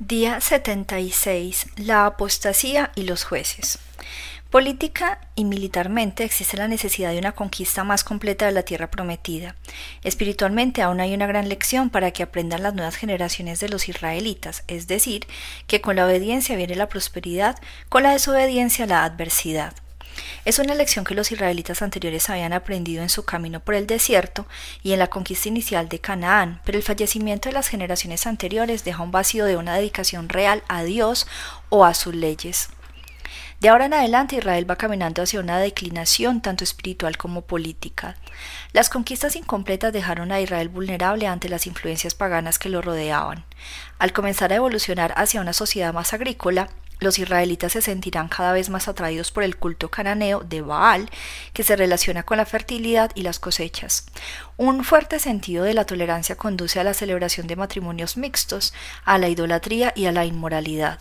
Día 76. La apostasía y los jueces. Política y militarmente existe la necesidad de una conquista más completa de la tierra prometida. Espiritualmente aún hay una gran lección para que aprendan las nuevas generaciones de los israelitas, es decir, que con la obediencia viene la prosperidad, con la desobediencia la adversidad. Es una lección que los israelitas anteriores habían aprendido en su camino por el desierto y en la conquista inicial de Canaán, pero el fallecimiento de las generaciones anteriores deja un vacío de una dedicación real a Dios o a sus leyes. De ahora en adelante Israel va caminando hacia una declinación tanto espiritual como política. Las conquistas incompletas dejaron a Israel vulnerable ante las influencias paganas que lo rodeaban. Al comenzar a evolucionar hacia una sociedad más agrícola, los israelitas se sentirán cada vez más atraídos por el culto cananeo de Baal, que se relaciona con la fertilidad y las cosechas. Un fuerte sentido de la tolerancia conduce a la celebración de matrimonios mixtos, a la idolatría y a la inmoralidad.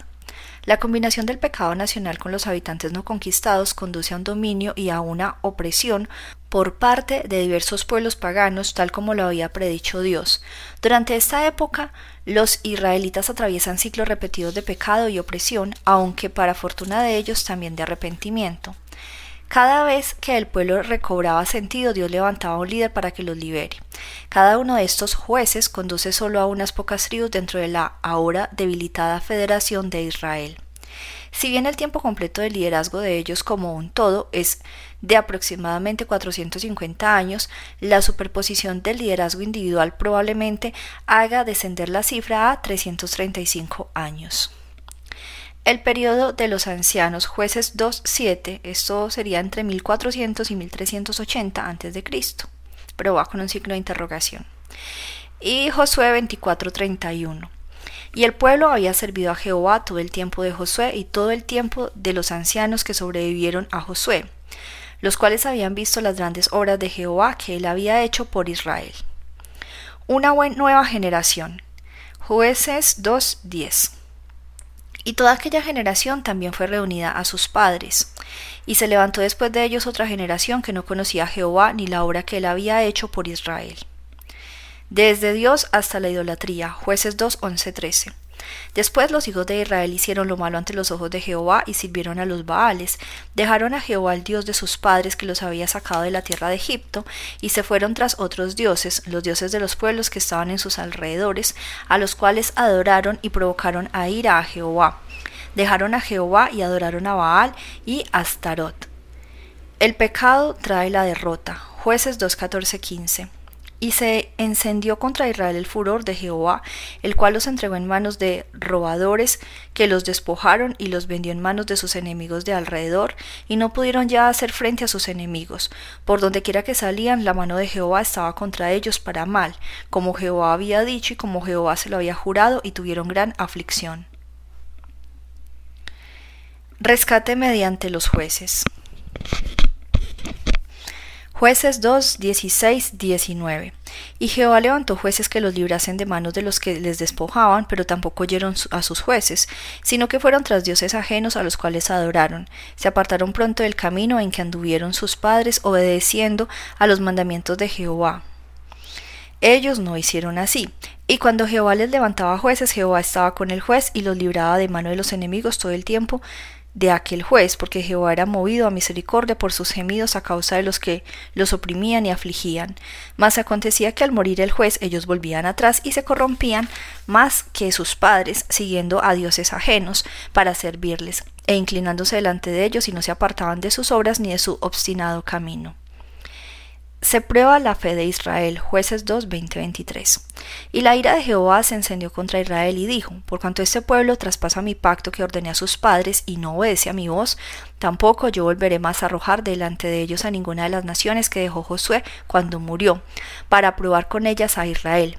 La combinación del pecado nacional con los habitantes no conquistados conduce a un dominio y a una opresión por parte de diversos pueblos paganos, tal como lo había predicho Dios. Durante esta época, los israelitas atraviesan ciclos repetidos de pecado y opresión, aunque para fortuna de ellos también de arrepentimiento. Cada vez que el pueblo recobraba sentido, Dios levantaba un líder para que los libere. Cada uno de estos jueces conduce solo a unas pocas tribus dentro de la ahora debilitada Federación de Israel. Si bien el tiempo completo de liderazgo de ellos como un todo es de aproximadamente 450 años, la superposición del liderazgo individual probablemente haga descender la cifra a 335 años. El periodo de los ancianos jueces 2.7, esto sería entre 1400 y 1380 a.C., pero va con un signo de interrogación. Y Josué 24.31. Y el pueblo había servido a Jehová todo el tiempo de Josué y todo el tiempo de los ancianos que sobrevivieron a Josué, los cuales habían visto las grandes obras de Jehová que él había hecho por Israel. Una nueva generación. Jueces 2.10. Y toda aquella generación también fue reunida a sus padres. Y se levantó después de ellos otra generación que no conocía a Jehová ni la obra que él había hecho por Israel. Desde Dios hasta la idolatría. Jueces 2, 11, 13. Después los hijos de Israel hicieron lo malo ante los ojos de Jehová y sirvieron a los Baales, dejaron a Jehová el Dios de sus padres que los había sacado de la tierra de Egipto, y se fueron tras otros dioses, los dioses de los pueblos que estaban en sus alrededores, a los cuales adoraron y provocaron a ira a Jehová. Dejaron a Jehová y adoraron a Baal y Astarot. El pecado trae la derrota. Jueces 2, 15 y se encendió contra Israel el furor de Jehová, el cual los entregó en manos de robadores, que los despojaron y los vendió en manos de sus enemigos de alrededor, y no pudieron ya hacer frente a sus enemigos. Por donde quiera que salían, la mano de Jehová estaba contra ellos para mal, como Jehová había dicho y como Jehová se lo había jurado, y tuvieron gran aflicción. Rescate mediante los jueces. Jueces 2, 16, 19. Y Jehová levantó jueces que los librasen de manos de los que les despojaban, pero tampoco oyeron a sus jueces, sino que fueron tras dioses ajenos a los cuales adoraron. Se apartaron pronto del camino en que anduvieron sus padres, obedeciendo a los mandamientos de Jehová. Ellos no hicieron así. Y cuando Jehová les levantaba jueces, Jehová estaba con el juez y los libraba de mano de los enemigos todo el tiempo de aquel juez, porque Jehová era movido a misericordia por sus gemidos a causa de los que los oprimían y afligían. Mas acontecía que al morir el juez ellos volvían atrás y se corrompían más que sus padres, siguiendo a dioses ajenos para servirles, e inclinándose delante de ellos y no se apartaban de sus obras ni de su obstinado camino. Se prueba la fe de Israel, jueces 2, 20, Y la ira de Jehová se encendió contra Israel y dijo, por cuanto este pueblo traspasa mi pacto que ordené a sus padres y no obedece a mi voz, tampoco yo volveré más a arrojar delante de ellos a ninguna de las naciones que dejó Josué cuando murió, para probar con ellas a Israel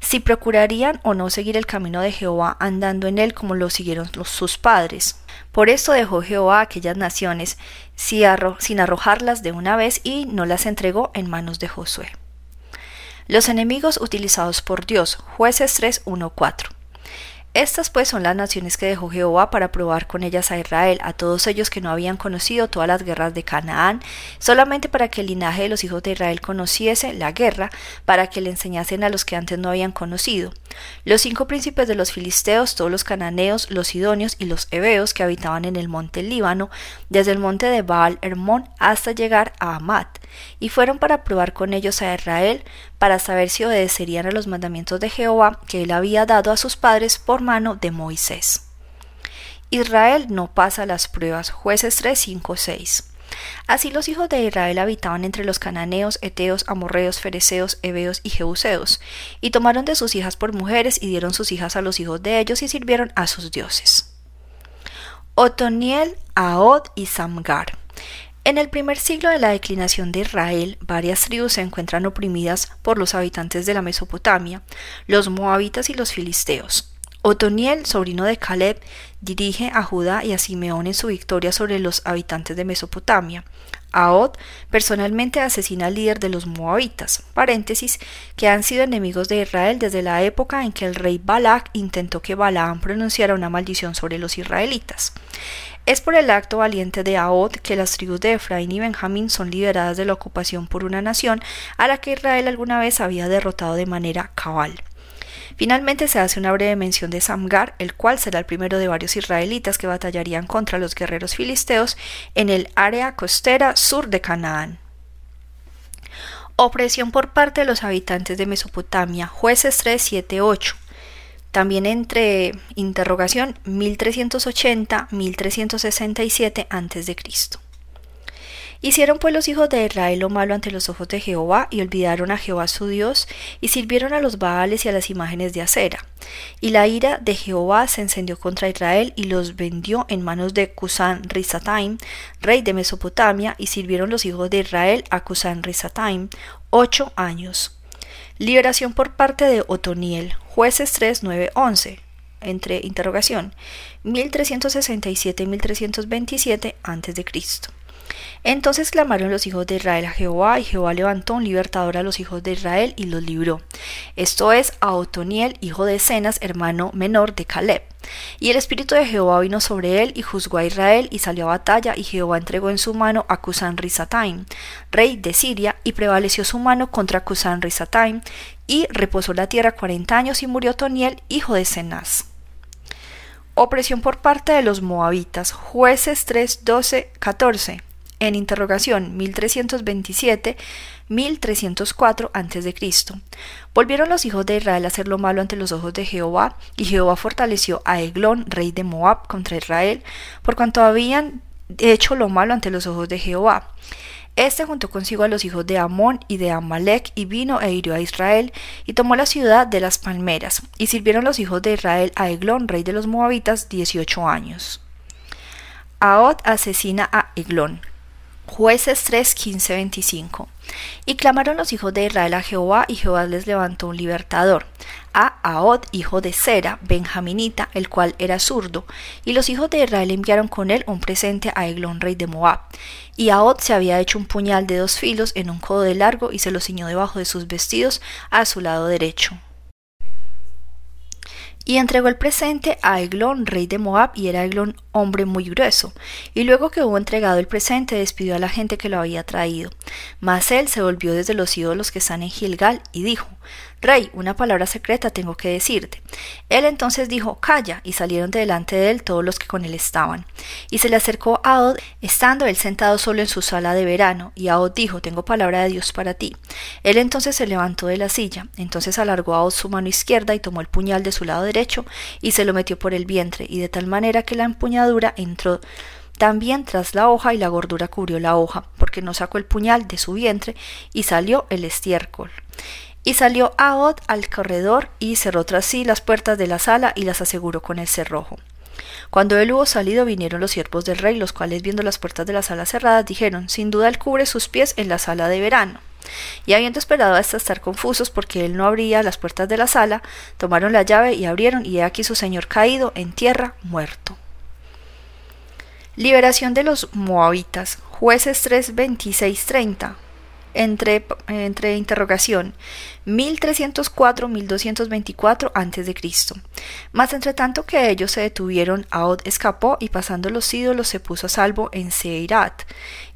si procurarían o no seguir el camino de Jehová andando en él como lo siguieron sus padres. Por esto dejó Jehová aquellas naciones sin arrojarlas de una vez y no las entregó en manos de Josué. Los enemigos utilizados por Dios, jueces 3, 4. Estas pues son las naciones que dejó Jehová para probar con ellas a Israel, a todos ellos que no habían conocido todas las guerras de Canaán, solamente para que el linaje de los hijos de Israel conociese la guerra, para que le enseñasen a los que antes no habían conocido. Los cinco príncipes de los filisteos, todos los cananeos, los sidonios y los heveos que habitaban en el monte Líbano, desde el monte de Baal Hermón hasta llegar a Amat, y fueron para probar con ellos a Israel, para saber si obedecerían a los mandamientos de Jehová que él había dado a sus padres por mano de Moisés. Israel no pasa las pruebas. Jueces 3, 5, 6. Así los hijos de Israel habitaban entre los cananeos, eteos, amorreos, fereceos, heveos y jebuseos, y tomaron de sus hijas por mujeres y dieron sus hijas a los hijos de ellos y sirvieron a sus dioses. Otoniel, Aod y Samgar. En el primer siglo de la declinación de Israel, varias tribus se encuentran oprimidas por los habitantes de la Mesopotamia, los moabitas y los filisteos. Otoniel, sobrino de Caleb, dirige a Judá y a Simeón en su victoria sobre los habitantes de Mesopotamia. Aod personalmente asesina al líder de los moabitas, paréntesis, que han sido enemigos de Israel desde la época en que el rey Balak intentó que Balaam pronunciara una maldición sobre los israelitas. Es por el acto valiente de Aod que las tribus de Efraín y Benjamín son liberadas de la ocupación por una nación a la que Israel alguna vez había derrotado de manera cabal. Finalmente se hace una breve mención de Samgar, el cual será el primero de varios israelitas que batallarían contra los guerreros filisteos en el área costera sur de Canaán. Opresión por parte de los habitantes de Mesopotamia, jueces 3, 7, 8. También entre interrogación 1380-1367 a.C. Hicieron pues los hijos de Israel lo malo ante los ojos de Jehová y olvidaron a Jehová su Dios y sirvieron a los Baales y a las imágenes de acera. Y la ira de Jehová se encendió contra Israel y los vendió en manos de Cusán Rizataim, rey de Mesopotamia, y sirvieron los hijos de Israel a Cusán Rizataim ocho años. Liberación por parte de Otoniel, jueces 3, 9, 11, entre interrogación, 1367-1327 a.C. Entonces clamaron los hijos de Israel a Jehová, y Jehová levantó un libertador a los hijos de Israel y los libró. Esto es a Otoniel, hijo de Cenas, hermano menor de Caleb. Y el espíritu de Jehová vino sobre él y juzgó a Israel y salió a batalla y Jehová entregó en su mano a Cusán Rizataim, rey de Siria, y prevaleció su mano contra Cusán Rizataim y reposó la tierra cuarenta años y murió Toniel, hijo de Cenaz. Opresión por parte de los moabitas. Jueces 3, 12, 14 en interrogación 1327 1304 a.C. Volvieron los hijos de Israel a hacer lo malo ante los ojos de Jehová, y Jehová fortaleció a Eglón, rey de Moab, contra Israel, por cuanto habían hecho lo malo ante los ojos de Jehová. Este juntó consigo a los hijos de Amón y de Amalek y vino e hirió a Israel y tomó la ciudad de las palmeras y sirvieron los hijos de Israel a Eglón, rey de los moabitas, dieciocho años. Aod asesina a Eglón. Jueces 3, 15, 25. Y clamaron los hijos de Israel a Jehová, y Jehová les levantó un libertador, a Aod, hijo de Sera, benjaminita, el cual era zurdo. Y los hijos de Israel enviaron con él un presente a Eglón, rey de Moab. Y Aod se había hecho un puñal de dos filos en un codo de largo, y se lo ciñó debajo de sus vestidos a su lado derecho y entregó el presente a Eglón, rey de Moab, y era Eglón hombre muy grueso. Y luego que hubo entregado el presente, despidió a la gente que lo había traído. Mas él se volvió desde los ídolos que están en Gilgal y dijo: Rey, una palabra secreta tengo que decirte. Él entonces dijo, Calla, y salieron delante de él todos los que con él estaban. Y se le acercó a Od, estando él sentado solo en su sala de verano, y Od dijo, Tengo palabra de Dios para ti. Él entonces se levantó de la silla, entonces alargó a Od su mano izquierda y tomó el puñal de su lado derecho, y se lo metió por el vientre, y de tal manera que la empuñadura entró también tras la hoja y la gordura cubrió la hoja, porque no sacó el puñal de su vientre, y salió el estiércol. Y salió Aod al corredor y cerró tras sí las puertas de la sala y las aseguró con el cerrojo. Cuando él hubo salido vinieron los siervos del rey, los cuales viendo las puertas de la sala cerradas dijeron, sin duda él cubre sus pies en la sala de verano. Y habiendo esperado hasta estar confusos porque él no abría las puertas de la sala, tomaron la llave y abrieron, y he aquí su señor caído en tierra, muerto. Liberación de los moabitas. Jueces 3, 26, 30 entre, entre interrogación 1304-1224 a.C. Mas entre tanto que ellos se detuvieron, Aod escapó y pasando los ídolos se puso a salvo en Seirat.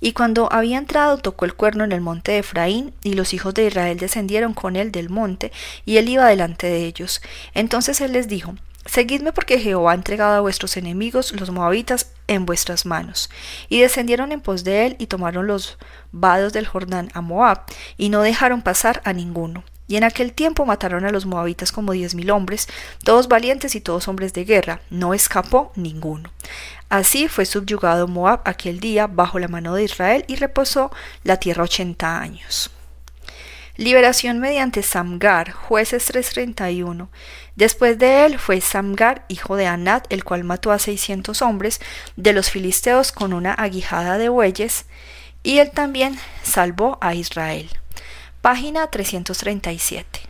Y cuando había entrado tocó el cuerno en el monte de Efraín, y los hijos de Israel descendieron con él del monte, y él iba delante de ellos. Entonces él les dijo, Seguidme porque Jehová ha entregado a vuestros enemigos, los moabitas, en vuestras manos. Y descendieron en pos de él y tomaron los vados del Jordán a Moab, y no dejaron pasar a ninguno. Y en aquel tiempo mataron a los moabitas como diez mil hombres, todos valientes y todos hombres de guerra, no escapó ninguno. Así fue subyugado Moab aquel día bajo la mano de Israel y reposó la tierra ochenta años. Liberación mediante Samgar, jueces 331. Después de él fue Samgar, hijo de Anat, el cual mató a seiscientos hombres de los filisteos con una aguijada de bueyes, y él también salvó a Israel. Página 337.